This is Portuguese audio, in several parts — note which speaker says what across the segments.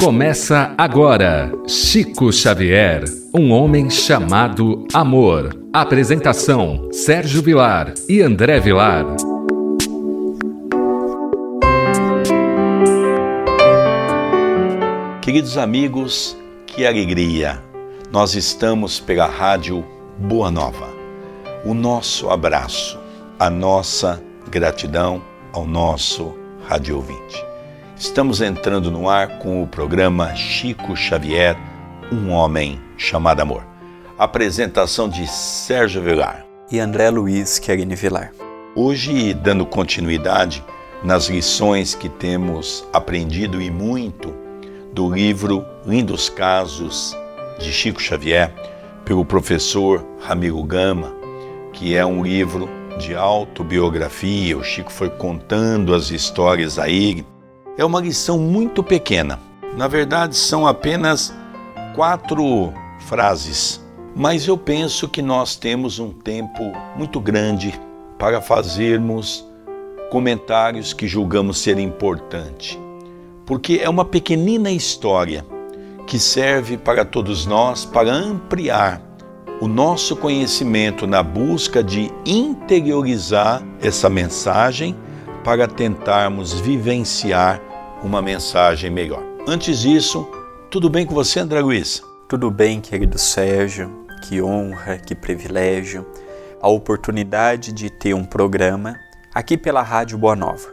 Speaker 1: Começa agora Chico Xavier, um homem chamado amor. Apresentação: Sérgio Vilar e André Vilar.
Speaker 2: Queridos amigos, que alegria! Nós estamos pela Rádio Boa Nova. O nosso abraço, a nossa gratidão ao nosso rádio ouvinte. Estamos entrando no ar com o programa Chico Xavier, um homem chamado amor. Apresentação de Sérgio Vilar
Speaker 3: e André Luiz Querini Vilar.
Speaker 2: Hoje, dando continuidade nas lições que temos aprendido e muito do livro Lindos Casos de Chico Xavier, pelo professor Ramiro Gama, que é um livro de autobiografia. O Chico foi contando as histórias a ele é uma lição muito pequena. Na verdade, são apenas quatro frases, mas eu penso que nós temos um tempo muito grande para fazermos comentários que julgamos ser importante, porque é uma pequenina história que serve para todos nós para ampliar o nosso conhecimento na busca de interiorizar essa mensagem para tentarmos vivenciar uma mensagem melhor. Antes disso, tudo bem com você, André Luiz?
Speaker 3: Tudo bem, querido Sérgio. Que honra, que privilégio. A oportunidade de ter um programa aqui pela Rádio Boa Nova,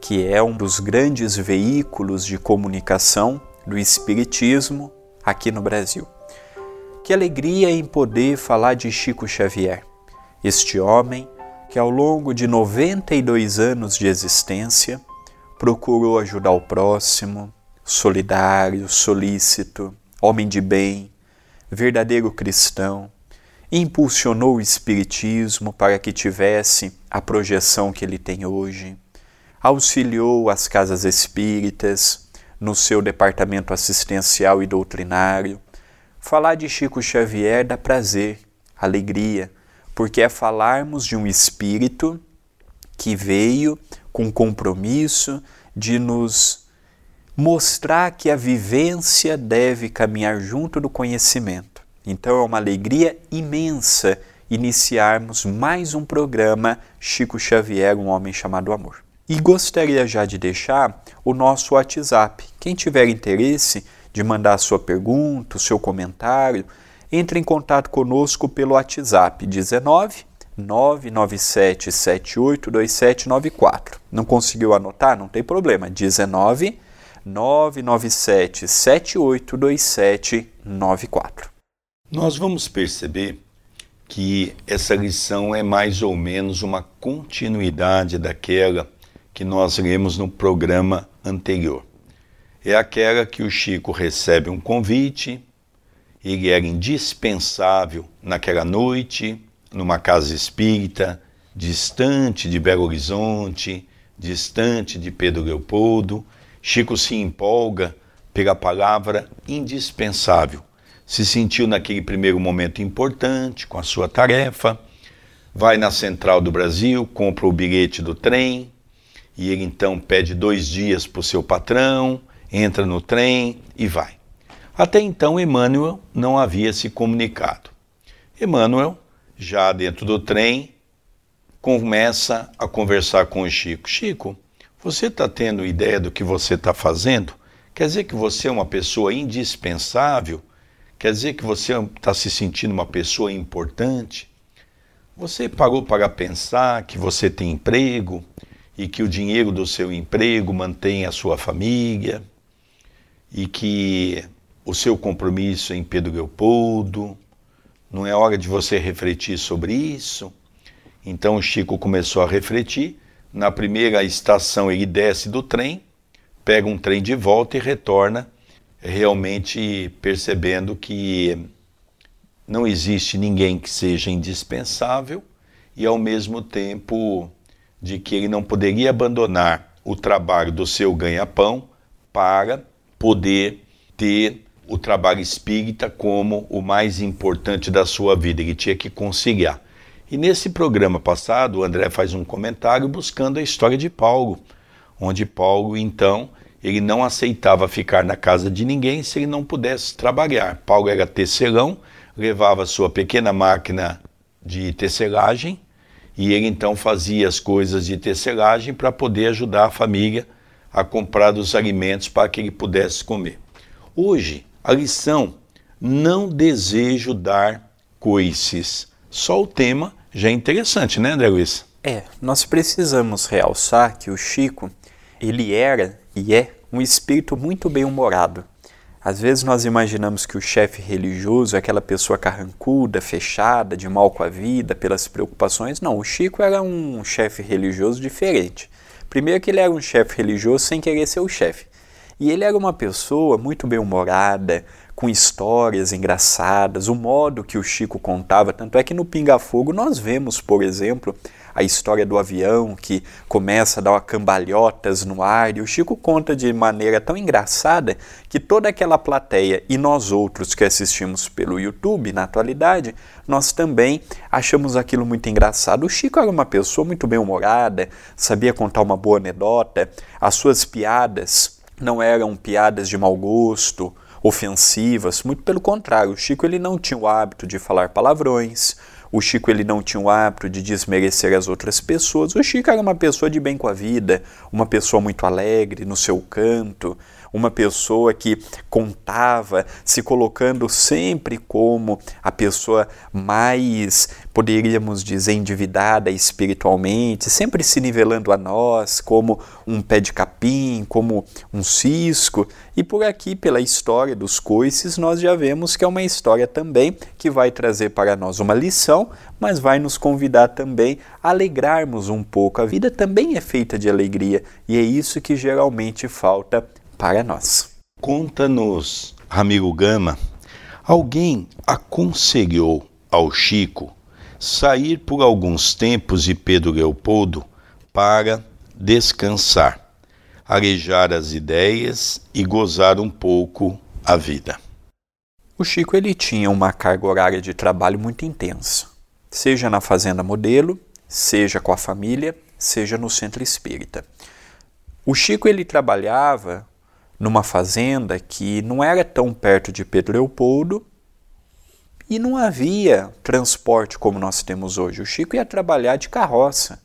Speaker 3: que é um dos grandes veículos de comunicação do Espiritismo aqui no Brasil. Que alegria em poder falar de Chico Xavier, este homem que ao longo de 92 anos de existência procurou ajudar o próximo, solidário, solícito, homem de bem, verdadeiro cristão, impulsionou o Espiritismo para que tivesse a projeção que ele tem hoje, auxiliou as casas espíritas no seu departamento assistencial e doutrinário. Falar de Chico Xavier dá prazer, alegria, porque é falarmos de um espírito que veio com compromisso de nos mostrar que a vivência deve caminhar junto do conhecimento. Então é uma alegria imensa iniciarmos mais um programa Chico Xavier, um homem chamado amor. E gostaria já de deixar o nosso WhatsApp. Quem tiver interesse de mandar a sua pergunta, o seu comentário, entre em contato conosco pelo WhatsApp 19 997782794. Não conseguiu anotar? Não tem problema. 19 997782794.
Speaker 2: Nós vamos perceber que essa lição é mais ou menos uma continuidade daquela que nós lemos no programa anterior. É aquela que o Chico recebe um convite, ele era indispensável naquela noite, numa casa espírita, distante de Belo Horizonte, distante de Pedro Leopoldo. Chico se empolga pela palavra indispensável. Se sentiu naquele primeiro momento importante com a sua tarefa, vai na Central do Brasil, compra o bilhete do trem e ele então pede dois dias para o seu patrão, entra no trem e vai. Até então, Emmanuel não havia se comunicado. Emmanuel já dentro do trem, começa a conversar com o Chico. Chico, você está tendo ideia do que você está fazendo? Quer dizer que você é uma pessoa indispensável? Quer dizer que você está se sentindo uma pessoa importante? Você parou para pensar que você tem emprego e que o dinheiro do seu emprego mantém a sua família e que o seu compromisso em Pedro Leopoldo não é hora de você refletir sobre isso? Então o Chico começou a refletir. Na primeira estação, ele desce do trem, pega um trem de volta e retorna, realmente percebendo que não existe ninguém que seja indispensável e, ao mesmo tempo, de que ele não poderia abandonar o trabalho do seu ganha-pão para poder ter o trabalho espírita como o mais importante da sua vida, ele tinha que conciliar. E nesse programa passado, o André faz um comentário buscando a história de Paulo, onde Paulo, então, ele não aceitava ficar na casa de ninguém se ele não pudesse trabalhar. Paulo era tecelão, levava sua pequena máquina de tecelagem e ele então fazia as coisas de tecelagem para poder ajudar a família a comprar os alimentos para que ele pudesse comer. Hoje, a lição: não desejo dar coices. Só o tema já é interessante, né, André Luiz?
Speaker 3: É, nós precisamos realçar que o Chico, ele era e é um espírito muito bem-humorado. Às vezes nós imaginamos que o chefe religioso é aquela pessoa carrancuda, fechada, de mal com a vida, pelas preocupações. Não, o Chico era um chefe religioso diferente. Primeiro que ele era um chefe religioso sem querer ser o chefe. E ele era uma pessoa muito bem-humorada, com histórias engraçadas, o modo que o Chico contava. Tanto é que no Pinga Fogo nós vemos, por exemplo, a história do avião que começa a dar cambalhotas no ar, e o Chico conta de maneira tão engraçada que toda aquela plateia e nós outros que assistimos pelo YouTube na atualidade, nós também achamos aquilo muito engraçado. O Chico era uma pessoa muito bem-humorada, sabia contar uma boa anedota, as suas piadas não eram piadas de mau gosto, ofensivas, muito pelo contrário, o Chico ele não tinha o hábito de falar palavrões, o Chico ele não tinha o hábito de desmerecer as outras pessoas. O Chico era uma pessoa de bem com a vida, uma pessoa muito alegre no seu canto, uma pessoa que contava, se colocando sempre como a pessoa mais, poderíamos dizer, endividada espiritualmente, sempre se nivelando a nós como um pé de capim, como um cisco. E por aqui, pela história dos coices, nós já vemos que é uma história também que vai trazer para nós uma lição, mas vai nos convidar também a alegrarmos um pouco. A vida também é feita de alegria e é isso que geralmente falta para nós.
Speaker 2: Conta-nos, amigo Gama, alguém aconselhou ao Chico sair por alguns tempos de Pedro Leopoldo para descansar, arejar as ideias e gozar um pouco a vida.
Speaker 3: O Chico ele tinha uma carga horária de trabalho muito intensa, seja na fazenda modelo, seja com a família, seja no centro espírita. O Chico ele trabalhava numa fazenda que não era tão perto de Pedro Leopoldo e não havia transporte como nós temos hoje. O Chico ia trabalhar de carroça,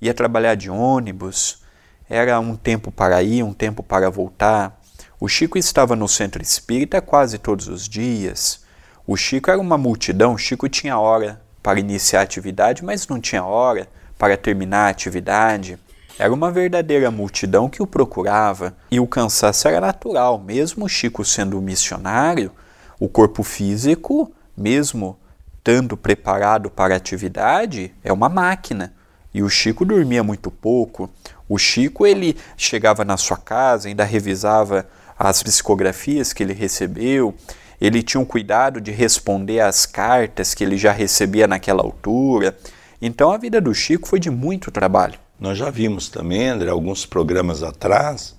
Speaker 3: ia trabalhar de ônibus, era um tempo para ir, um tempo para voltar. O Chico estava no centro espírita quase todos os dias. O Chico era uma multidão, o Chico tinha hora para iniciar a atividade, mas não tinha hora para terminar a atividade. Era uma verdadeira multidão que o procurava e o cansaço era natural, mesmo Chico sendo missionário, o corpo físico, mesmo estando preparado para a atividade, é uma máquina. E o Chico dormia muito pouco. O Chico ele chegava na sua casa, ainda revisava as psicografias que ele recebeu, ele tinha um cuidado de responder às cartas que ele já recebia naquela altura. Então a vida do Chico foi de muito trabalho.
Speaker 2: Nós já vimos também, André, alguns programas atrás,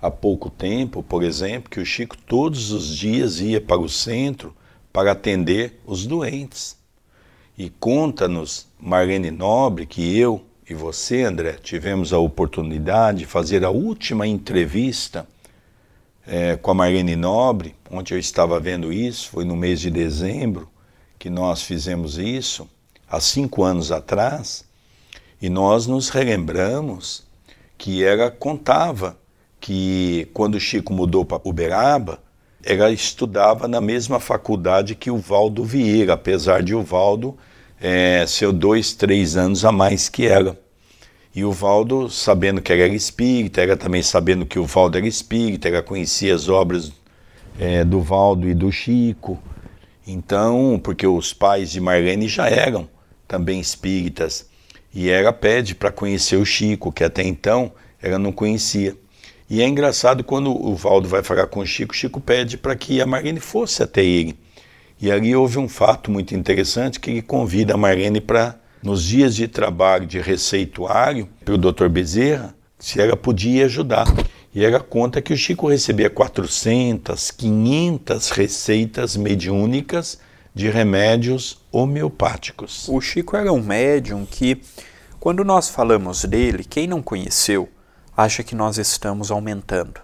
Speaker 2: há pouco tempo, por exemplo, que o Chico todos os dias ia para o centro para atender os doentes. E conta-nos, Marlene Nobre, que eu e você, André, tivemos a oportunidade de fazer a última entrevista é, com a Marlene Nobre, onde eu estava vendo isso, foi no mês de dezembro que nós fizemos isso, há cinco anos atrás. E nós nos relembramos que ela contava que quando Chico mudou para Uberaba, ela estudava na mesma faculdade que o Valdo Vieira, apesar de o Valdo é, ser dois, três anos a mais que ela. E o Valdo, sabendo que ela era espírita, ela também sabendo que o Valdo era espírita, ela conhecia as obras é, do Valdo e do Chico. Então, porque os pais de Marlene já eram também espíritas. E ela pede para conhecer o Chico, que até então ela não conhecia. E é engraçado quando o Valdo vai falar com o Chico, o Chico pede para que a Marlene fosse até ele. E ali houve um fato muito interessante que ele convida a Marlene para, nos dias de trabalho de receituário, para o Dr. Bezerra, se ela podia ajudar. E ela conta que o Chico recebia 400, 500 receitas mediúnicas de remédios homeopáticos.
Speaker 3: O Chico era um médium que, quando nós falamos dele, quem não conheceu, acha que nós estamos aumentando.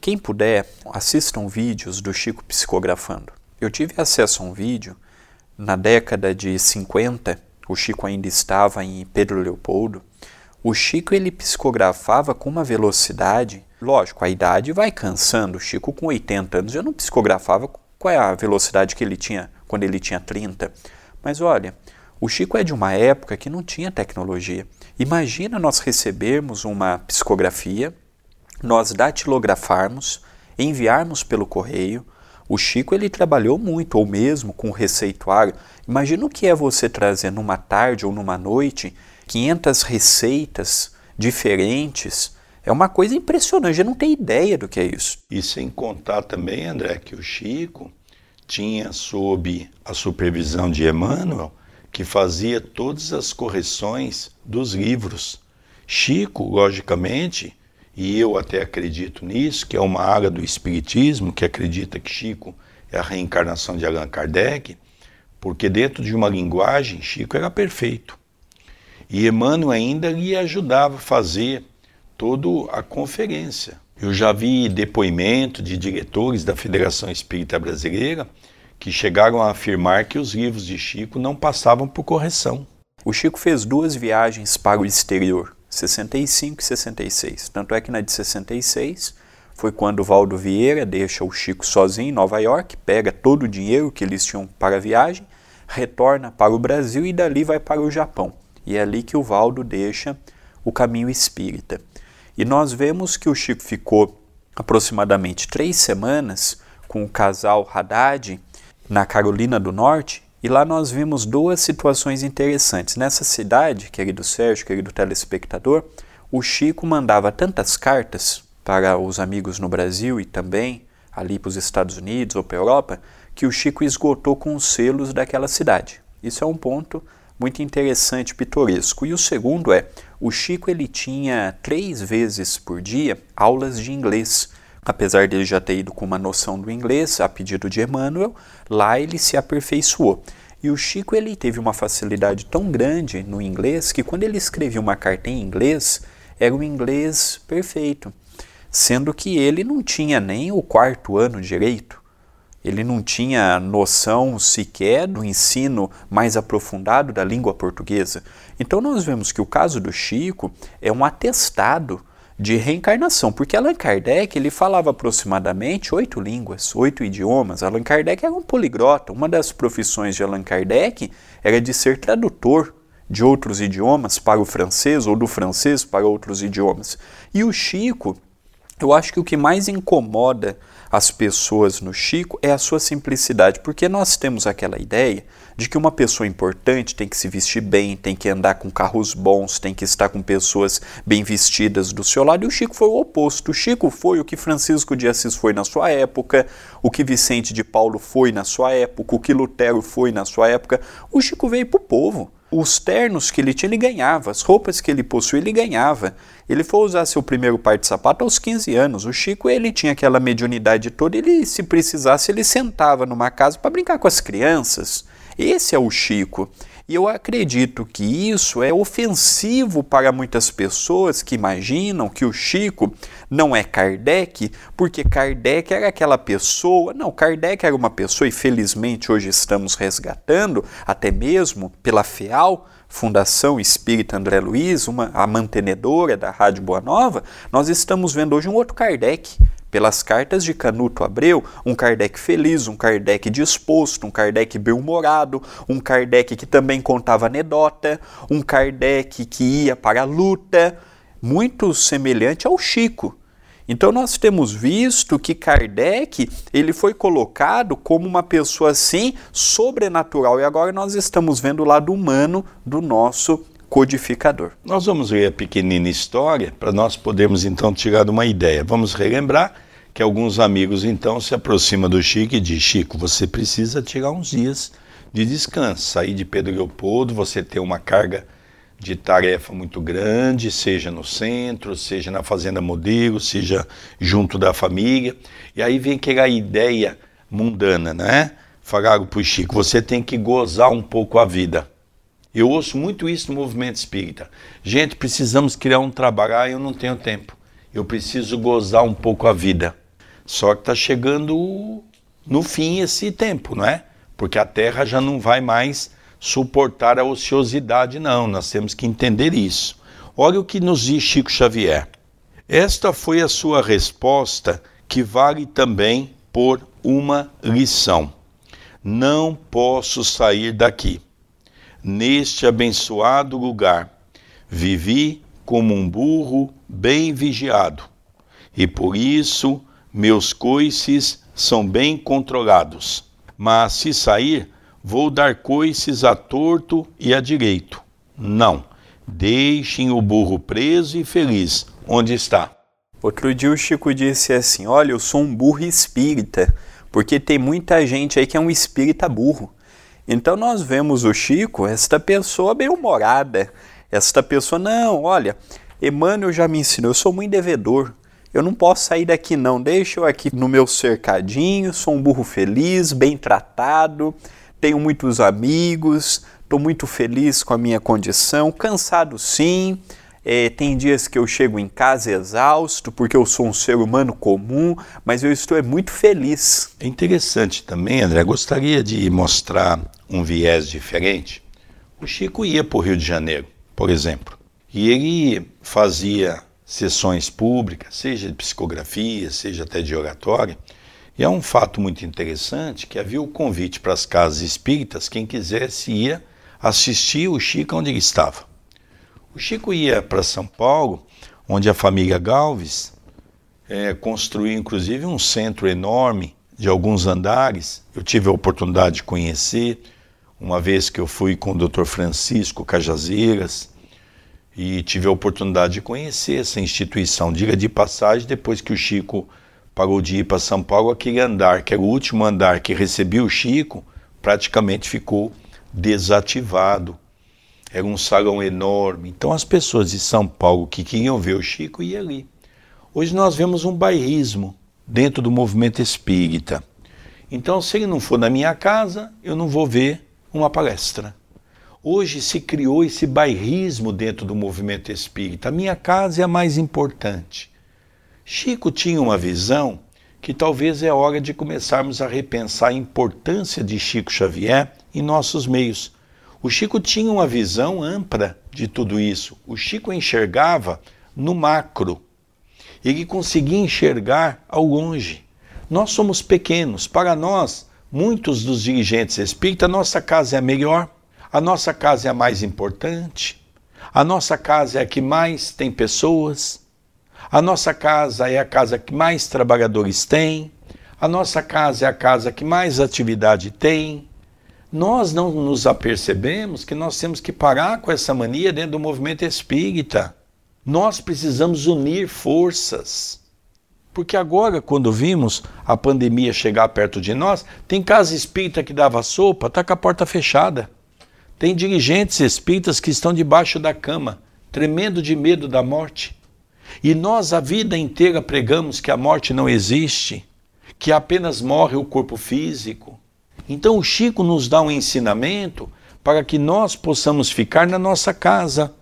Speaker 3: Quem puder, assistam vídeos do Chico psicografando. Eu tive acesso a um vídeo na década de 50, o Chico ainda estava em Pedro Leopoldo. O Chico ele psicografava com uma velocidade, lógico, a idade vai cansando. O Chico com 80 anos já não psicografava qual é a velocidade que ele tinha quando ele tinha 30. Mas olha, o Chico é de uma época que não tinha tecnologia. Imagina nós recebermos uma psicografia, nós datilografarmos, enviarmos pelo correio. O Chico ele trabalhou muito, ou mesmo com receituário. Imagina o que é você trazer numa tarde ou numa noite 500 receitas diferentes. É uma coisa impressionante, eu não tenho ideia do que é isso.
Speaker 2: E sem contar também, André, que o Chico tinha sob a supervisão de Emmanuel, que fazia todas as correções dos livros. Chico, logicamente, e eu até acredito nisso, que é uma área do Espiritismo que acredita que Chico é a reencarnação de Allan Kardec, porque dentro de uma linguagem, Chico era perfeito. E Emmanuel ainda lhe ajudava a fazer toda a conferência. Eu já vi depoimento de diretores da Federação Espírita Brasileira que chegaram a afirmar que os livros de Chico não passavam por correção.
Speaker 3: O Chico fez duas viagens para o exterior, 65 e 66. Tanto é que na de 66 foi quando o Valdo Vieira deixa o Chico sozinho em Nova York, pega todo o dinheiro que eles tinham para a viagem, retorna para o Brasil e dali vai para o Japão. E é ali que o Valdo deixa o caminho espírita. E nós vemos que o Chico ficou aproximadamente três semanas com o casal Haddad na Carolina do Norte, e lá nós vimos duas situações interessantes. Nessa cidade, querido Sérgio, querido telespectador, o Chico mandava tantas cartas para os amigos no Brasil e também ali para os Estados Unidos ou para a Europa, que o Chico esgotou com os selos daquela cidade. Isso é um ponto muito interessante, pitoresco. E o segundo é, o Chico ele tinha três vezes por dia aulas de inglês Apesar dele já ter ido com uma noção do inglês, a pedido de Emmanuel, lá ele se aperfeiçoou. E o Chico ele teve uma facilidade tão grande no inglês que quando ele escrevia uma carta em inglês, era um inglês perfeito, sendo que ele não tinha nem o quarto ano direito. Ele não tinha noção sequer do ensino mais aprofundado da língua portuguesa. Então nós vemos que o caso do Chico é um atestado de reencarnação, porque Allan Kardec ele falava aproximadamente oito línguas, oito idiomas. Allan Kardec era um poliglota. Uma das profissões de Allan Kardec era de ser tradutor de outros idiomas para o francês ou do francês para outros idiomas. E o Chico, eu acho que o que mais incomoda as pessoas no Chico é a sua simplicidade, porque nós temos aquela ideia de que uma pessoa importante tem que se vestir bem, tem que andar com carros bons, tem que estar com pessoas bem vestidas do seu lado, e o Chico foi o oposto. O Chico foi o que Francisco de Assis foi na sua época, o que Vicente de Paulo foi na sua época, o que Lutero foi na sua época. O Chico veio para o povo os ternos que ele tinha, ele ganhava, as roupas que ele possuía, ele ganhava. Ele foi usar seu primeiro par de sapato aos 15 anos. O Chico, ele tinha aquela mediunidade toda, ele, se precisasse, ele sentava numa casa para brincar com as crianças. Esse é o Chico. E eu acredito que isso é ofensivo para muitas pessoas que imaginam que o Chico não é Kardec, porque Kardec era aquela pessoa. Não, Kardec era uma pessoa, e felizmente hoje estamos resgatando, até mesmo pela FEAL, Fundação Espírita André Luiz, uma, a mantenedora da Rádio Boa Nova, nós estamos vendo hoje um outro Kardec pelas cartas de Canuto Abreu, um Kardec feliz, um Kardec disposto, um Kardec bem-humorado, um Kardec que também contava anedota, um Kardec que ia para a luta, muito semelhante ao Chico. Então nós temos visto que Kardec ele foi colocado como uma pessoa assim sobrenatural e agora nós estamos vendo o lado humano do nosso codificador.
Speaker 2: Nós vamos ler a pequenina história para nós podermos então tirar uma ideia. Vamos relembrar que alguns amigos então se aproximam do Chico e diz: Chico, você precisa tirar uns dias de descanso, sair de Pedro Leopoldo, você tem uma carga de tarefa muito grande, seja no centro, seja na fazenda modelo, seja junto da família. E aí vem aquela ideia mundana, né? Falaram para o Chico, você tem que gozar um pouco a vida. Eu ouço muito isso no movimento espírita. Gente, precisamos criar um trabalho. Ah, eu não tenho tempo. Eu preciso gozar um pouco a vida. Só que está chegando no fim esse tempo, não é? Porque a Terra já não vai mais suportar a ociosidade, não. Nós temos que entender isso. Olha o que nos diz Chico Xavier. Esta foi a sua resposta, que vale também por uma lição. Não posso sair daqui. Neste abençoado lugar, vivi como um burro bem vigiado, e por isso meus coices são bem controlados. Mas se sair, vou dar coices a torto e a direito. Não, deixem o burro preso e feliz onde está.
Speaker 3: Outro dia o Chico disse assim: Olha, eu sou um burro espírita, porque tem muita gente aí que é um espírita burro. Então nós vemos o Chico, esta pessoa bem-humorada, esta pessoa, não, olha, Emmanuel já me ensinou, eu sou muito devedor, eu não posso sair daqui não, deixa eu aqui no meu cercadinho, sou um burro feliz, bem tratado, tenho muitos amigos, estou muito feliz com a minha condição, cansado sim, é, tem dias que eu chego em casa exausto, porque eu sou um ser humano comum, mas eu estou é muito feliz.
Speaker 2: É interessante também, André, gostaria de mostrar um viés diferente. O Chico ia para o Rio de Janeiro, por exemplo, e ele fazia sessões públicas, seja de psicografia, seja até de oratória, e é um fato muito interessante que havia o convite para as casas espíritas, quem quisesse ia assistir o Chico onde ele estava. O Chico ia para São Paulo, onde a família Galves é, construiu inclusive um centro enorme de alguns andares. Eu tive a oportunidade de conhecer, uma vez que eu fui com o Dr. Francisco Cajazeiras e tive a oportunidade de conhecer essa instituição. Diga de passagem, depois que o Chico parou de ir para São Paulo, aquele andar, que era o último andar que recebia o Chico, praticamente ficou desativado era um salão enorme. Então as pessoas de São Paulo que queriam ver o Chico iam ali. Hoje nós vemos um bairrismo dentro do movimento espírita. Então, se ele não for na minha casa, eu não vou ver uma palestra. Hoje se criou esse bairrismo dentro do movimento espírita. A minha casa é a mais importante. Chico tinha uma visão que talvez é hora de começarmos a repensar a importância de Chico Xavier em nossos meios o Chico tinha uma visão ampla de tudo isso. O Chico enxergava no macro. Ele conseguia enxergar ao longe. Nós somos pequenos. Para nós, muitos dos dirigentes espíritas, a nossa casa é a melhor, a nossa casa é a mais importante, a nossa casa é a que mais tem pessoas, a nossa casa é a casa que mais trabalhadores tem, a nossa casa é a casa que mais atividade tem nós não nos apercebemos que nós temos que parar com essa mania dentro do movimento espírita. Nós precisamos unir forças. Porque agora, quando vimos a pandemia chegar perto de nós, tem casa espírita que dava sopa, está com a porta fechada. Tem dirigentes espíritas que estão debaixo da cama, tremendo de medo da morte. E nós a vida inteira pregamos que a morte não existe, que apenas morre o corpo físico, então o Chico nos dá um ensinamento para que nós possamos ficar na nossa casa.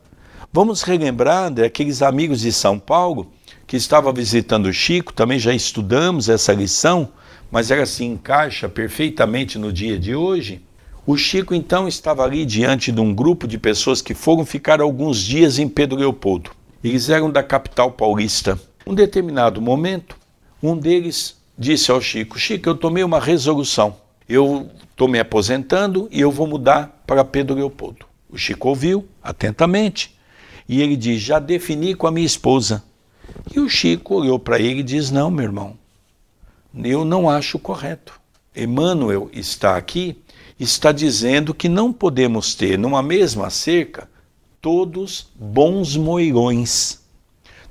Speaker 2: Vamos relembrar daqueles amigos de São Paulo que estavam visitando o Chico, também já estudamos essa lição, mas ela se encaixa perfeitamente no dia de hoje. O Chico então estava ali diante de um grupo de pessoas que foram ficar alguns dias em Pedro Leopoldo. Eles eram da capital paulista. Um determinado momento, um deles disse ao Chico: Chico, eu tomei uma resolução eu estou me aposentando e eu vou mudar para Pedro Leopoldo. O Chico ouviu atentamente e ele diz: Já defini com a minha esposa. E o Chico olhou para ele e diz: Não, meu irmão, eu não acho correto. Emmanuel está aqui, está dizendo que não podemos ter numa mesma cerca todos bons moirões.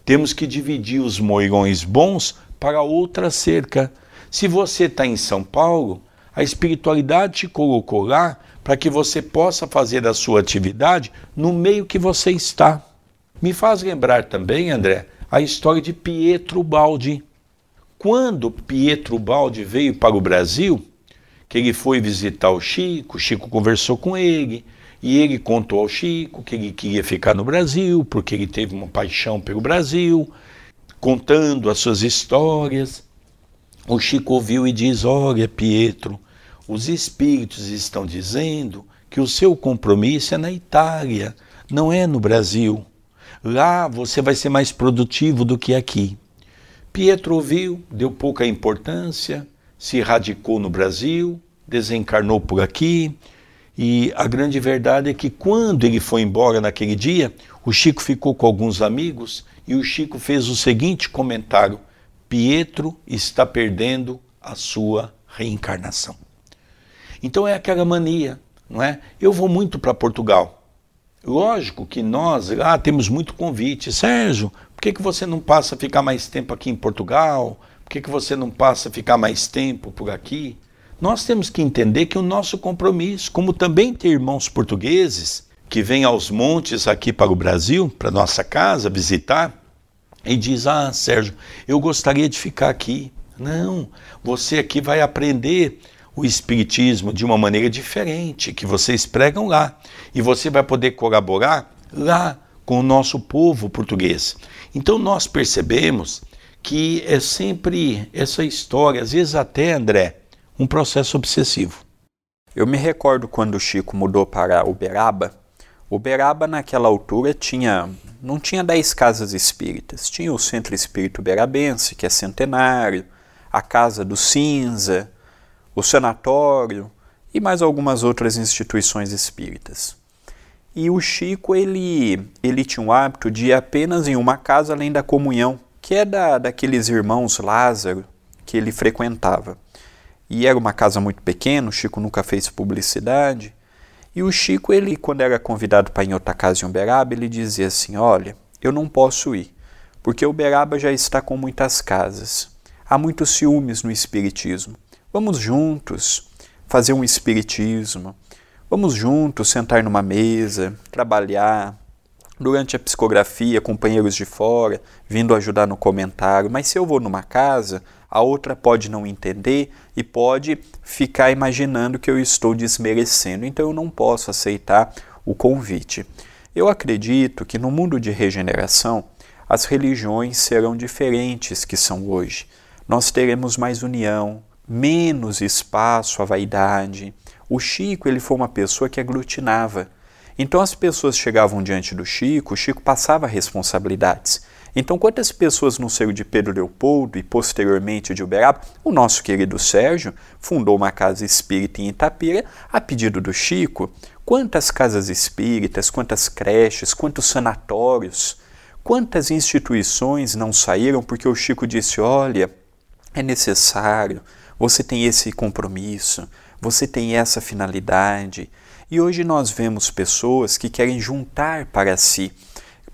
Speaker 2: Temos que dividir os moirões bons para outra cerca. Se você está em São Paulo, a espiritualidade te colocou lá para que você possa fazer a sua atividade no meio que você está. Me faz lembrar também, André, a história de Pietro Baldi. Quando Pietro Baldi veio para o Brasil, que ele foi visitar o Chico, o Chico conversou com ele, E ele contou ao Chico que ele queria ficar no Brasil, porque ele teve uma paixão pelo Brasil, contando as suas histórias. O Chico ouviu e diz: Olha, Pietro, os espíritos estão dizendo que o seu compromisso é na Itália, não é no Brasil. Lá você vai ser mais produtivo do que aqui. Pietro ouviu, deu pouca importância, se radicou no Brasil, desencarnou por aqui. E a grande verdade é que quando ele foi embora naquele dia, o Chico ficou com alguns amigos e o Chico fez o seguinte comentário: Pietro está perdendo a sua reencarnação. Então é aquela mania, não é? Eu vou muito para Portugal. Lógico que nós lá temos muito convite. Sérgio, por que, que você não passa a ficar mais tempo aqui em Portugal? Por que, que você não passa a ficar mais tempo por aqui? Nós temos que entender que o nosso compromisso, como também ter irmãos portugueses que vêm aos montes aqui para o Brasil, para nossa casa, visitar, e diz: Ah, Sérgio, eu gostaria de ficar aqui. Não, você aqui vai aprender o Espiritismo de uma maneira diferente, que vocês pregam lá. E você vai poder colaborar lá com o nosso povo português. Então nós percebemos que é sempre essa história, às vezes até, André, um processo obsessivo.
Speaker 3: Eu me recordo quando o Chico mudou para Uberaba. Uberaba naquela altura tinha não tinha 10 casas espíritas. Tinha o Centro Espírito Uberabense, que é centenário, a Casa do Cinza, o sanatório e mais algumas outras instituições espíritas. E o Chico, ele, ele tinha um hábito de ir apenas em uma casa além da comunhão, que é da, daqueles irmãos Lázaro que ele frequentava. E era uma casa muito pequena, o Chico nunca fez publicidade. E o Chico, ele, quando era convidado para ir em outra casa em Uberaba, ele dizia assim: Olha, eu não posso ir, porque Uberaba já está com muitas casas. Há muitos ciúmes no Espiritismo. Vamos juntos fazer um espiritismo. Vamos juntos sentar numa mesa, trabalhar. Durante a psicografia, companheiros de fora vindo ajudar no comentário. Mas se eu vou numa casa, a outra pode não entender e pode ficar imaginando que eu estou desmerecendo. Então eu não posso aceitar o convite. Eu acredito que no mundo de regeneração, as religiões serão diferentes que são hoje. Nós teremos mais união, menos espaço à vaidade. O Chico ele foi uma pessoa que aglutinava. Então as pessoas chegavam diante do Chico, o Chico passava responsabilidades. Então, quantas pessoas no seio de Pedro Leopoldo e posteriormente de Uberaba, o nosso querido Sérgio fundou uma casa espírita em Itapira a pedido do Chico. Quantas casas espíritas, quantas creches, quantos sanatórios, quantas instituições não saíram porque o Chico disse: olha, é necessário, você tem esse compromisso, você tem essa finalidade. E hoje nós vemos pessoas que querem juntar para si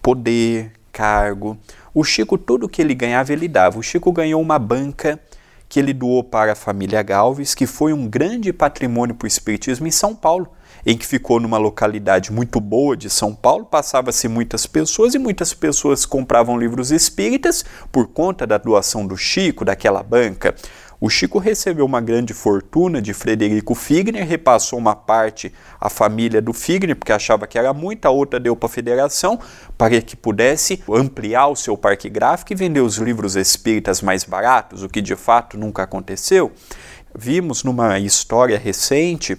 Speaker 3: poder, cargo. O Chico, tudo que ele ganhava, ele dava. O Chico ganhou uma banca que ele doou para a família Galves, que foi um grande patrimônio para o Espiritismo em São Paulo, em que ficou numa localidade muito boa de São Paulo, passava-se muitas pessoas e muitas pessoas compravam livros espíritas por conta da doação do Chico, daquela banca. O Chico recebeu uma grande fortuna de Frederico Figner, repassou uma parte à família do Figner, porque achava que era muita, outra deu para a federação, para que pudesse ampliar o seu parque gráfico e vender os livros espíritas mais baratos, o que de fato nunca aconteceu. Vimos numa história recente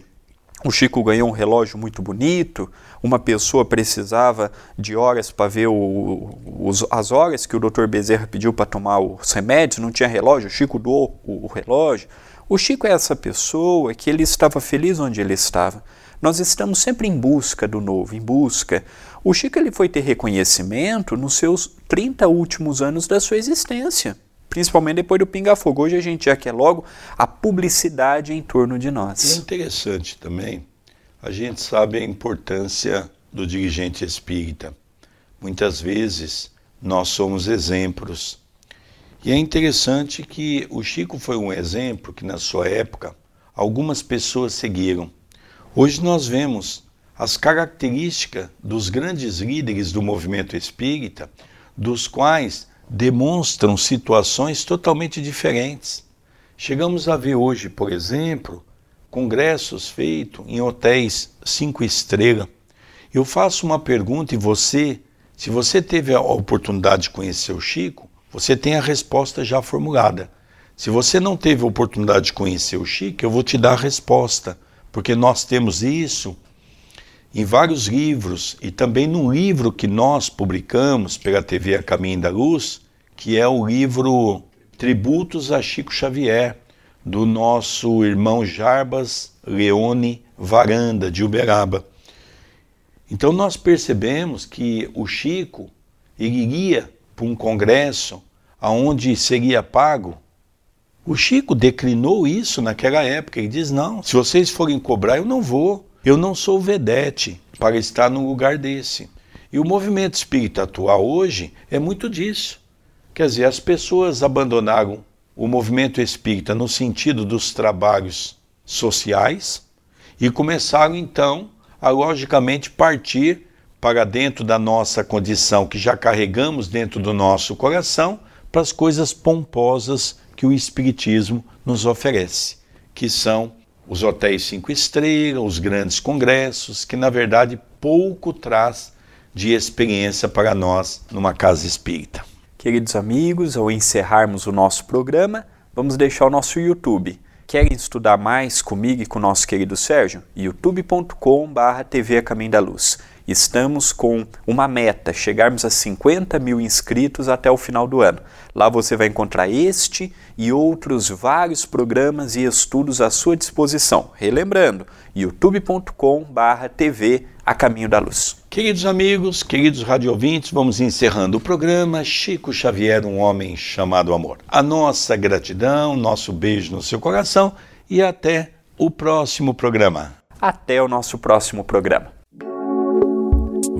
Speaker 3: o Chico ganhou um relógio muito bonito, uma pessoa precisava de horas para ver o, os, as horas que o Dr. Bezerra pediu para tomar os remédios, não tinha relógio, o Chico doou o, o relógio. O Chico é essa pessoa que ele estava feliz onde ele estava. Nós estamos sempre em busca do novo, em busca. O Chico ele foi ter reconhecimento nos seus 30 últimos anos da sua existência principalmente depois do Pinga Fogo. Hoje a gente já quer logo a publicidade em torno de nós.
Speaker 2: É interessante também, a gente sabe a importância do dirigente espírita. Muitas vezes nós somos exemplos. E é interessante que o Chico foi um exemplo que, na sua época, algumas pessoas seguiram. Hoje nós vemos as características dos grandes líderes do movimento espírita, dos quais demonstram situações totalmente diferentes. Chegamos a ver hoje, por exemplo, congressos feitos em hotéis cinco estrelas, Eu faço uma pergunta e você, se você teve a oportunidade de conhecer o Chico, você tem a resposta já formulada. Se você não teve a oportunidade de conhecer o Chico, eu vou te dar a resposta, porque nós temos isso em vários livros e também num livro que nós publicamos pela TV A Caminho da Luz, que é o livro Tributos a Chico Xavier, do nosso irmão Jarbas Leone Varanda, de Uberaba. Então nós percebemos que o Chico iria para um congresso aonde seria pago. O Chico declinou isso naquela época e diz: não, se vocês forem cobrar, eu não vou. Eu não sou vedete para estar num lugar desse. E o movimento espírita atual hoje é muito disso. Quer dizer, as pessoas abandonaram o movimento espírita no sentido dos trabalhos sociais e começaram então a logicamente partir para dentro da nossa condição que já carregamos dentro do nosso coração para as coisas pomposas que o espiritismo nos oferece, que são os hotéis cinco estrelas, os grandes congressos, que na verdade pouco traz de experiência para nós numa casa espírita.
Speaker 3: Queridos amigos, ao encerrarmos o nosso programa, vamos deixar o nosso YouTube. Querem estudar mais comigo e com o nosso querido Sérgio? youtube.com.br TV Caminho da Luz. Estamos com uma meta, chegarmos a 50 mil inscritos até o final do ano. Lá você vai encontrar este e outros vários programas e estudos à sua disposição. Relembrando, youtube.com/tv a caminho da luz.
Speaker 2: Queridos amigos, queridos radiovintes, vamos encerrando o programa Chico Xavier, um homem chamado amor. A nossa gratidão, nosso beijo no seu coração e até o próximo programa.
Speaker 3: Até o nosso próximo programa.